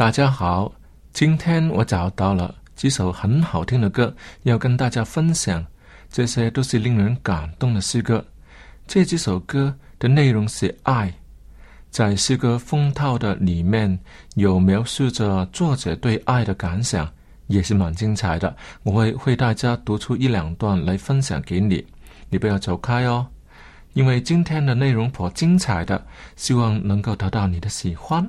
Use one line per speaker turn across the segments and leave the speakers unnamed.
大家好，今天我找到了几首很好听的歌，要跟大家分享。这些都是令人感动的诗歌。这几首歌的内容是爱，在诗歌封套的里面有描述着作者对爱的感想，也是蛮精彩的。我会为大家读出一两段来分享给你，你不要走开哦，因为今天的内容颇精彩的，希望能够得到你的喜欢。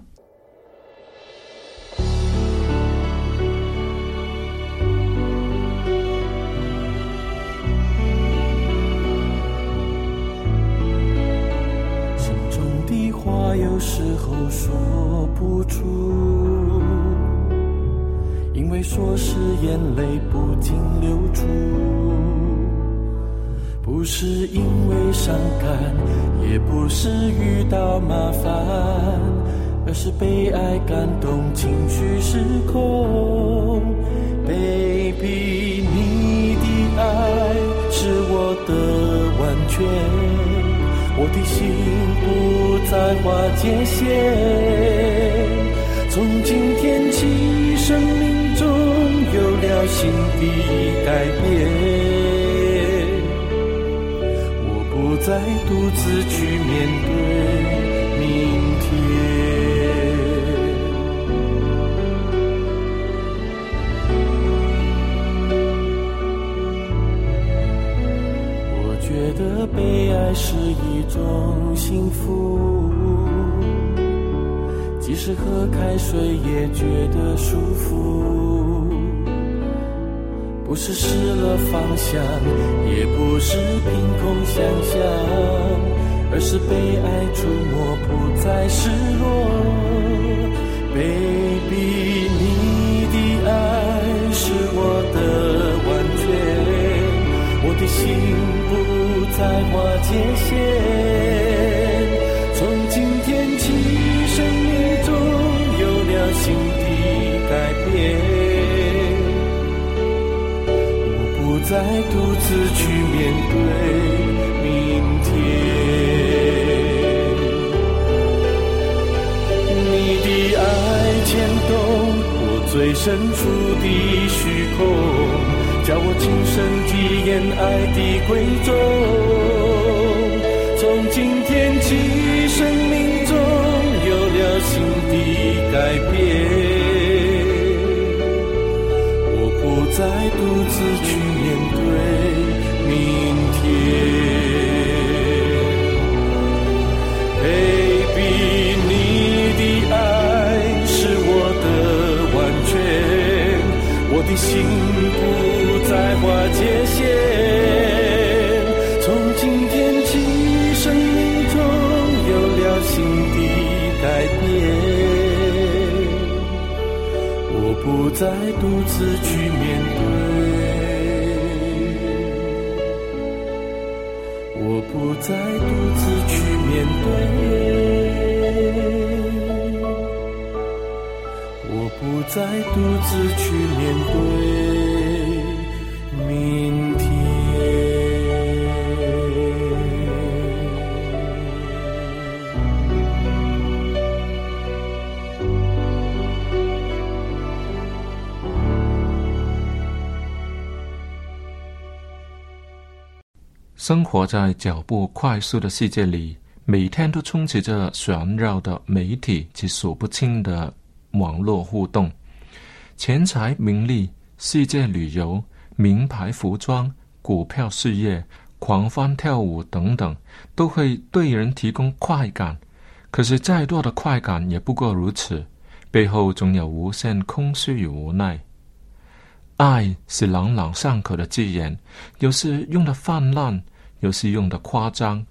有时候说不出，因为说是眼泪不禁流出，不是因为伤感，也不是遇到麻烦，而是被爱感动，情绪失控。Baby，你的爱是我的完全。我的心不再划界线，从今天起，生命中有了新的改变。我不再独自去面对被爱是一。种幸福，即使喝开水也觉得舒服。不是失了方向，也不是凭空想象，而是被爱触摸，不再失落。Baby，你的爱是我的完全，我的心不。在划界限，从今天起，生命中有了新的改变。我不再独自去面对明天。你的爱牵动我最深处的虚空。叫我亲身体验爱的贵重，从今天起，生命中有了新的改变。我不再独自去面再独自去面对，我不再独自去面对，我不再独自去面对。
生活在脚步快速的世界里，每天都充斥着旋绕的媒体及数不清的网络互动。钱财、名利、世界旅游、名牌服装、股票事业、狂欢跳舞等等，都会对人提供快感。可是，再多的快感也不过如此，背后总有无限空虚与无奈。爱是朗朗上口的字眼，有时用的泛滥。有时用的夸张，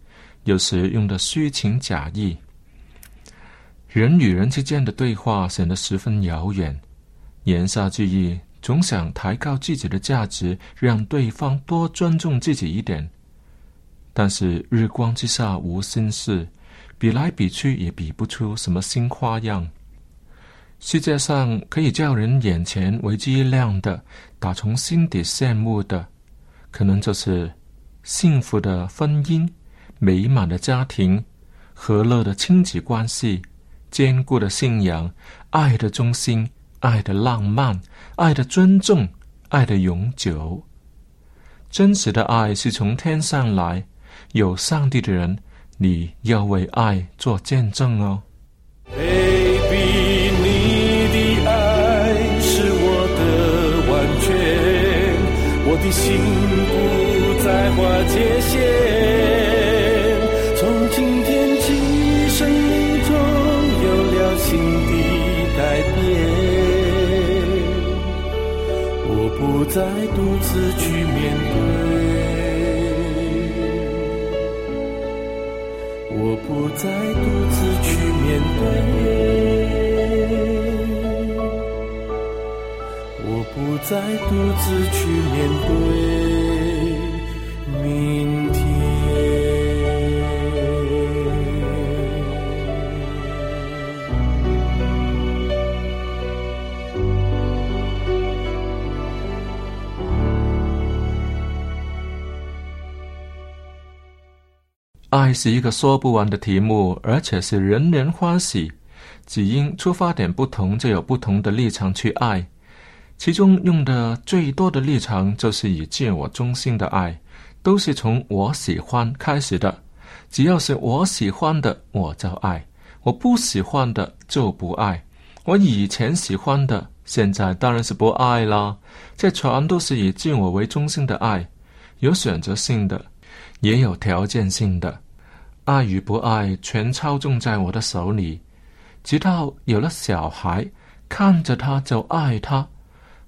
有时用的虚情假意。人与人之间的对话显得十分遥远，言下之意总想抬高自己的价值，让对方多尊重自己一点。但是日光之下无新事，比来比去也比不出什么新花样。世界上可以叫人眼前为之一亮的，打从心底羡慕的，可能就是。幸福的婚姻，美满的家庭，和乐的亲子关系，坚固的信仰，爱的中心，爱的浪漫，爱的尊重，爱的永久。真实的爱是从天上来，有上帝的人，你要为爱做见证哦。
Baby，你的爱是我的完全，我的心。划界限，从今天起，生命中有了新的改变。我不再独自去面对，我不再独自去面对，我不再独自去面对。
是一个说不完的题目，而且是人人欢喜。只因出发点不同，就有不同的立场去爱。其中用的最多的立场，就是以自我中心的爱。都是从我喜欢开始的，只要是我喜欢的，我就爱；我不喜欢的就不爱。我以前喜欢的，现在当然是不爱啦。这全都是以自我为中心的爱，有选择性的，也有条件性的。爱与不爱全操纵在我的手里，直到有了小孩，看着他就爱他。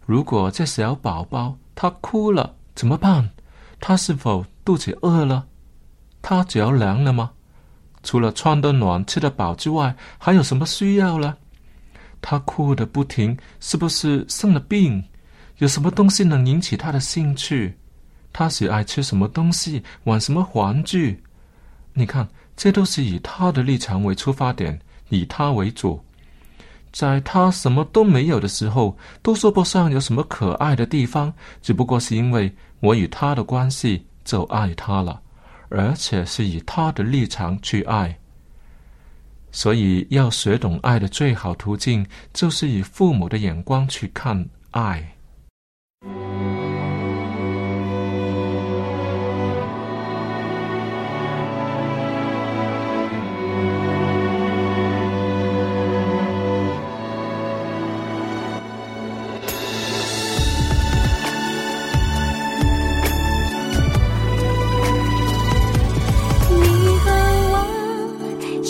如果这小宝宝他哭了，怎么办？他是否肚子饿了？他着凉了吗？除了穿得暖、吃得饱之外，还有什么需要呢？他哭得不停，是不是生了病？有什么东西能引起他的兴趣？他喜爱吃什么东西？玩什么玩具？你看，这都是以他的立场为出发点，以他为主。在他什么都没有的时候，都说不上有什么可爱的地方，只不过是因为我与他的关系就爱他了，而且是以他的立场去爱。所以，要学懂爱的最好途径，就是以父母的眼光去看爱。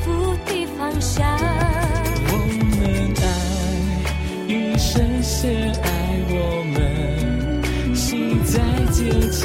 福的方向。
我们爱，一生先爱我们，心在坚强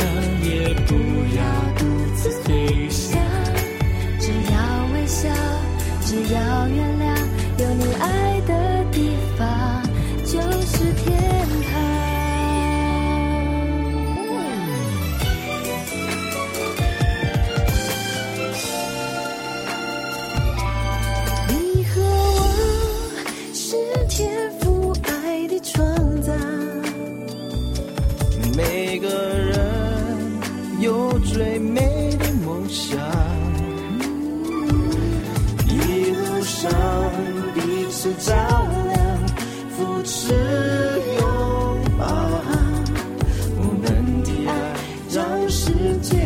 世界。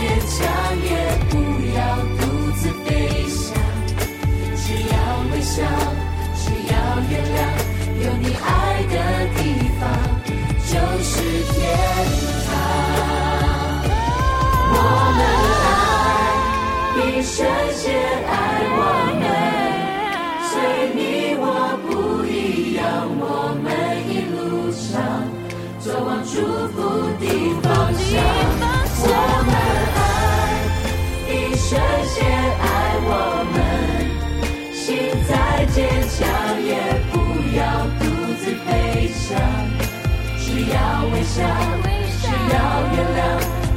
坚强也不要独自飞翔。只要微笑，只要原谅，有你爱的地方就是天堂。我们爱，一生先爱我们，随你我不一样，我们。一路上走往祝福的方向。这些爱我们。心再坚强，也不要独自飞翔。只要微笑，只要原谅，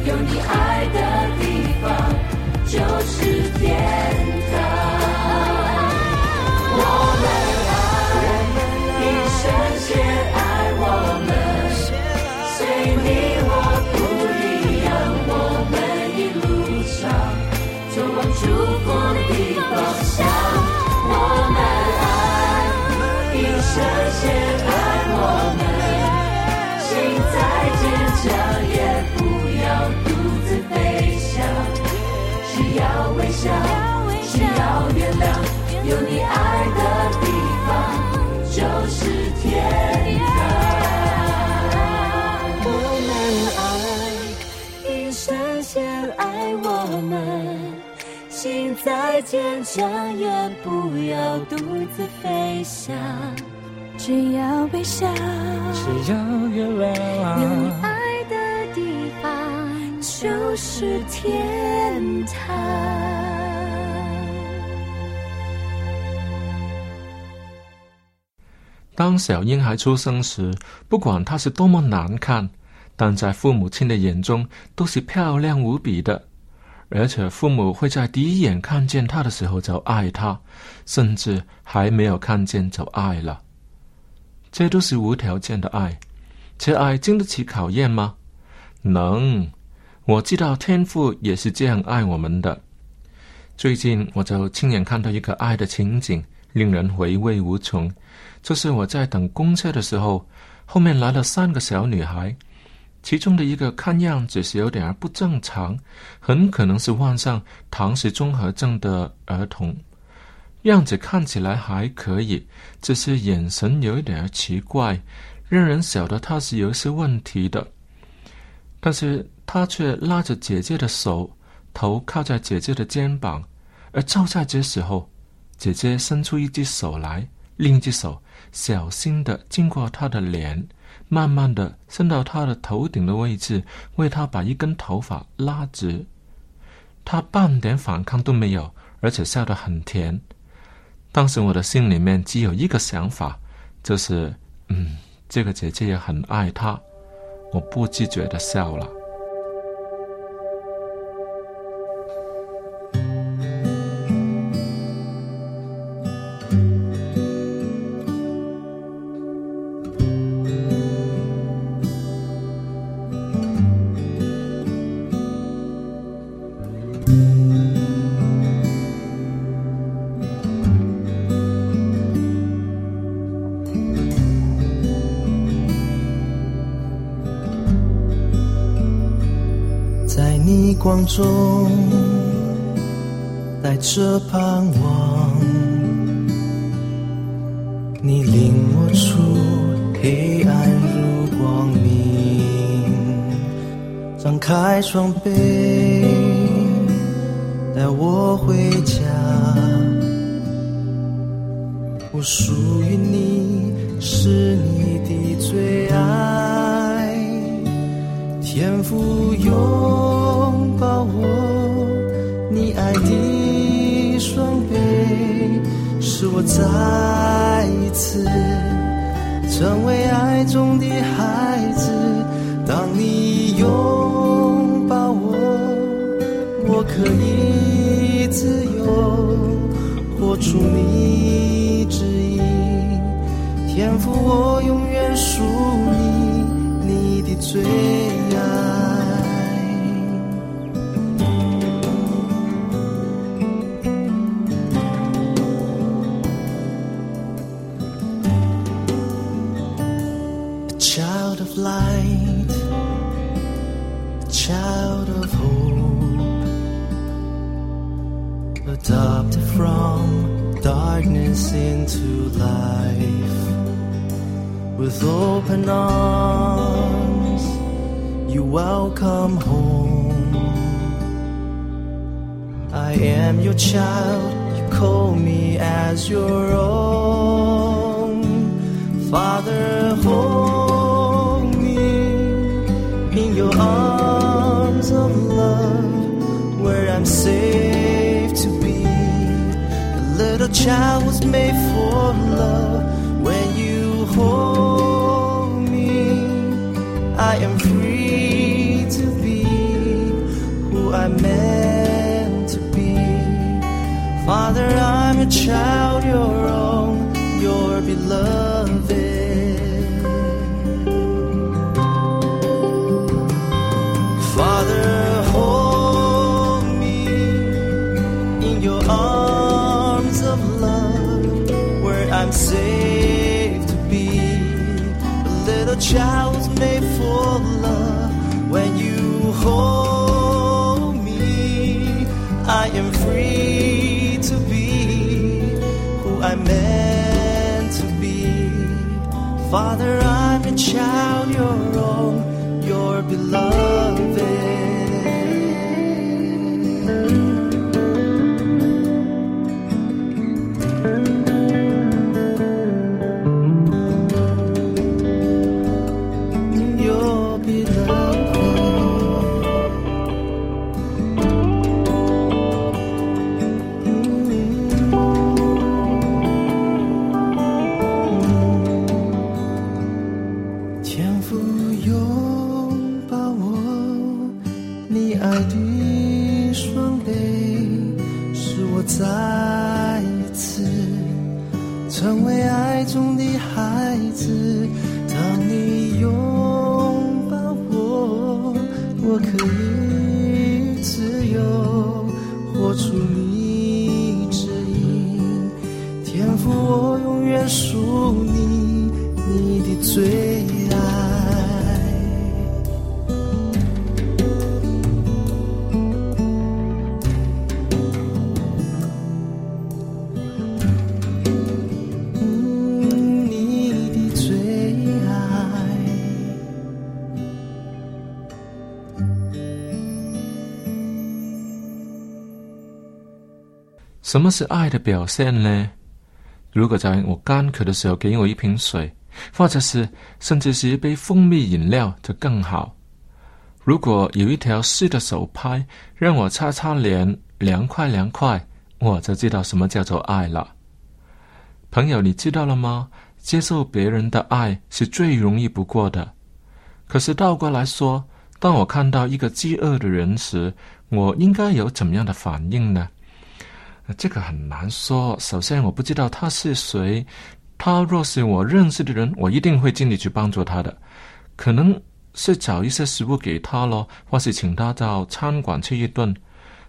有你爱的地方就是天再坚强，也不要独自飞翔。只要微笑，只要原有你，爱的地方就是天堂。
当小婴孩出生时，不管他是多么难看，但在父母亲的眼中都是漂亮无比的。而且父母会在第一眼看见他的时候就爱他，甚至还没有看见就爱了。这都是无条件的爱，这爱经得起考验吗？能。我知道天父也是这样爱我们的。最近我就亲眼看到一个爱的情景，令人回味无穷。就是我在等公车的时候，后面来了三个小女孩，其中的一个看样子是有点儿不正常，很可能是患上唐氏综合症的儿童，样子看起来还可以，只是眼神有一点奇怪，让人晓得他是有一些问题的。但是他却拉着姐姐的手，头靠在姐姐的肩膀，而就在这时候，姐姐伸出一只手来，另一只手小心的经过他的脸。慢慢的伸到他的头顶的位置，为他把一根头发拉直。他半点反抗都没有，而且笑得很甜。当时我的心里面只有一个想法，就是，嗯，这个姐姐也很爱他。我不自觉的笑了。
光中带着盼望，你领我出黑暗入光明，张开双臂带我回家。我属于你，是你的最爱，天赋有。使我再一次成为爱中的孩子。当你拥抱我，我可以自由活出你旨意，天赋我永远属你，你的最爱。Into life with open arms, you welcome home. I am your child, you call me as your own. Child was made for love já 次，当你拥抱我，我可以自由，活出你指引。天赋，我永远属你，你的最。
什么是爱的表现呢？如果在我干渴的时候给我一瓶水，或者是甚至是一杯蜂蜜饮料，就更好。如果有一条湿的手拍，让我擦擦脸，凉快凉快，我就知道什么叫做爱了。朋友，你知道了吗？接受别人的爱是最容易不过的。可是倒过来说，当我看到一个饥饿的人时，我应该有怎么样的反应呢？这个很难说。首先，我不知道他是谁。他若是我认识的人，我一定会尽力去帮助他的。可能。是找一些食物给他咯，或是请他到餐馆吃一顿。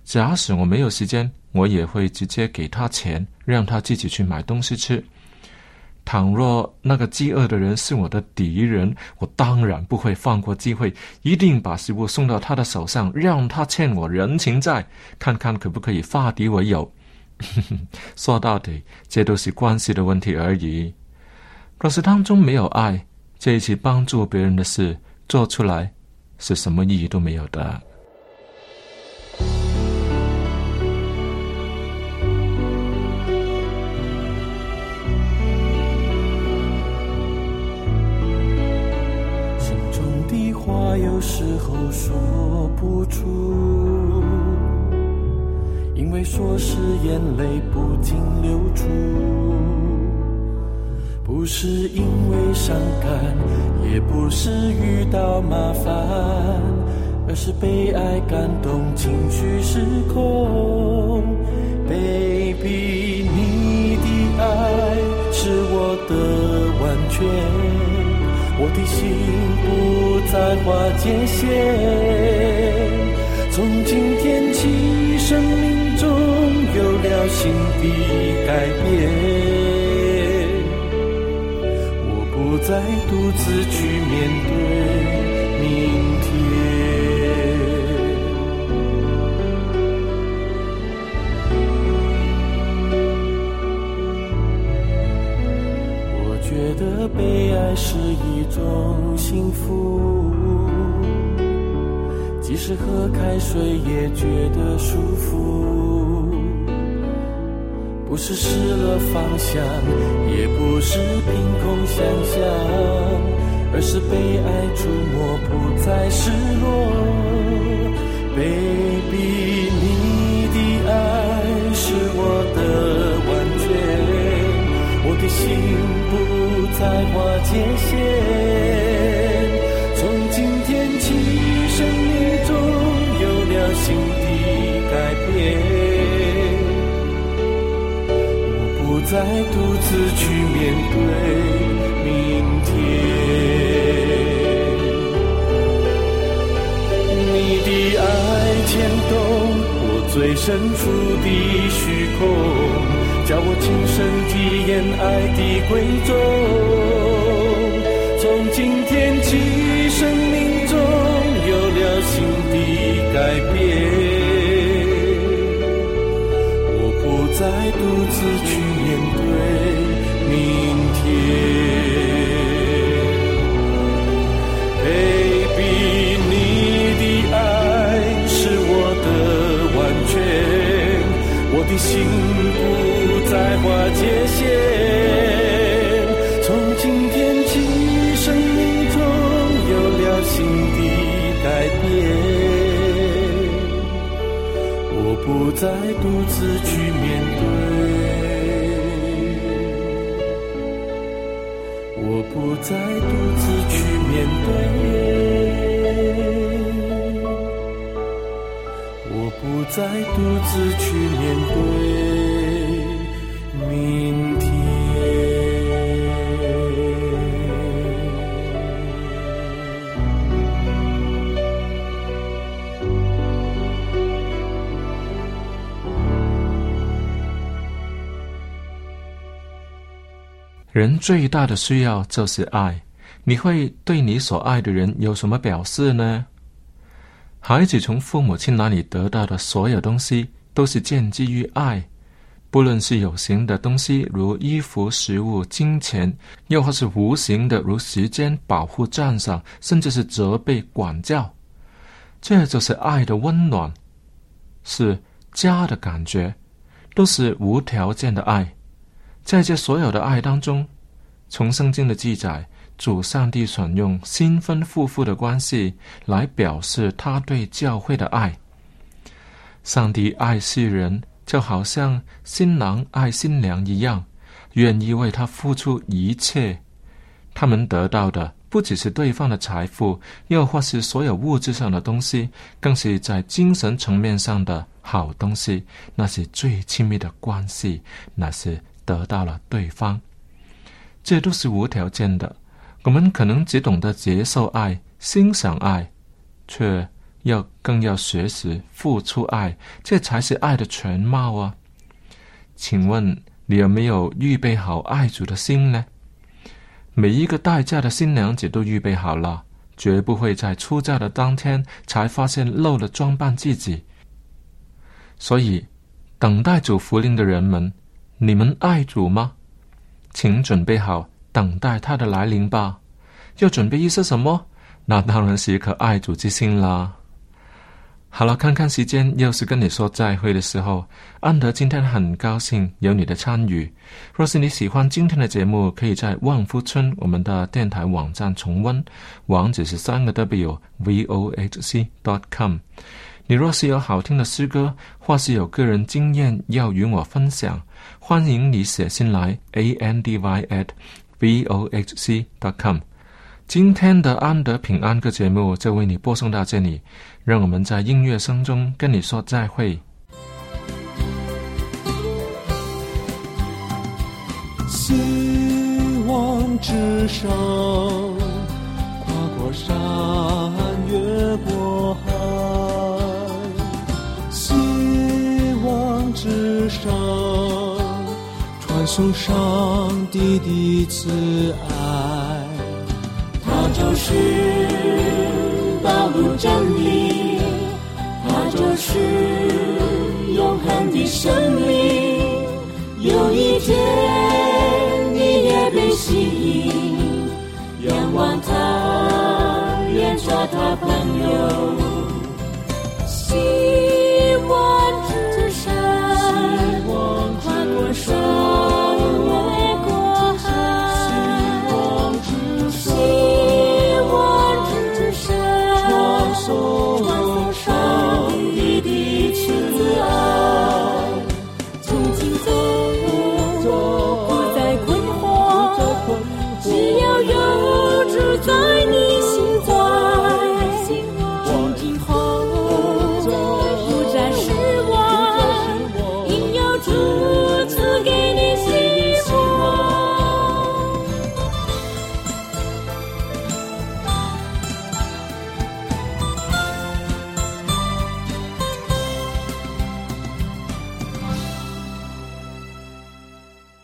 假使我没有时间，我也会直接给他钱，让他自己去买东西吃。倘若那个饥饿的人是我的敌人，我当然不会放过机会，一定把食物送到他的手上，让他欠我人情债，看看可不可以化敌为友。说到底，这都是关系的问题而已。若是当中没有爱，这一起帮助别人的事。做出来是什么意义都没有的。
心中的话有时候说不出，因为说是眼泪不禁流出。不是因为伤感，也不是遇到麻烦，而是被爱感动，情绪失控。Baby，你的爱是我的完全，我的心不再划界限。从今天起，有了新的改变。我不再独自去面对明天。我觉得被爱是一种幸福，即使喝开水也觉得舒服。不是失了方向，也不是凭空想象，而是被爱触摸，不再失落。Baby，你的爱是我的完全，我的心不再划界限。从今天起，生命中有了新再独自去面对明天。你的爱牵动我最深处的虚空，叫我亲身体验爱的贵重。从今天起，生命中有了新的改变。我不再独自去面对明天，Baby，你的爱是我的完全，我的心不再划界限。从今天起，生命中有了新的改变。我不再独自去再独自去面对，我不再独自去面对。
人最大的需要就是爱。你会对你所爱的人有什么表示呢？孩子从父母亲那里得到的所有东西，都是建基于爱。不论是有形的东西，如衣服、食物、金钱，又或是无形的，如时间、保护、赞赏，甚至是责备、管教，这就是爱的温暖，是家的感觉。都是无条件的爱。在这所有的爱当中，从圣经的记载，主上帝选用新婚夫妇的关系来表示他对教会的爱。上帝爱世人，就好像新郎爱新娘一样，愿意为他付出一切。他们得到的不只是对方的财富，又或是所有物质上的东西，更是在精神层面上的好东西。那是最亲密的关系，那是得到了对方。这都是无条件的。我们可能只懂得接受爱、欣赏爱，却。要更要学习付出爱，这才是爱的全貌啊！请问你有没有预备好爱主的心呢？每一个待嫁的新娘子都预备好了，绝不会在出嫁的当天才发现漏了装扮自己。所以，等待主福临的人们，你们爱主吗？请准备好等待他的来临吧。要准备一些什么？那当然是一颗爱主之心啦。好了，看看时间，又是跟你说再会的时候。安德今天很高兴有你的参与。若是你喜欢今天的节目，可以在万福村我们的电台网站重温，网址是三个 W V O H C dot com。你若是有好听的诗歌，或是有个人经验要与我分享，欢迎你写信来 a n d y at v o h c dot com。今天的安德平安歌节目就为你播送到这里，让我们在音乐声中跟你说再会。
希望之上，跨过山，越过海。上，传送上帝的慈爱。他就是道路真理，它就是永恒的生命。有一天你也被吸引，仰望他，愿做他朋。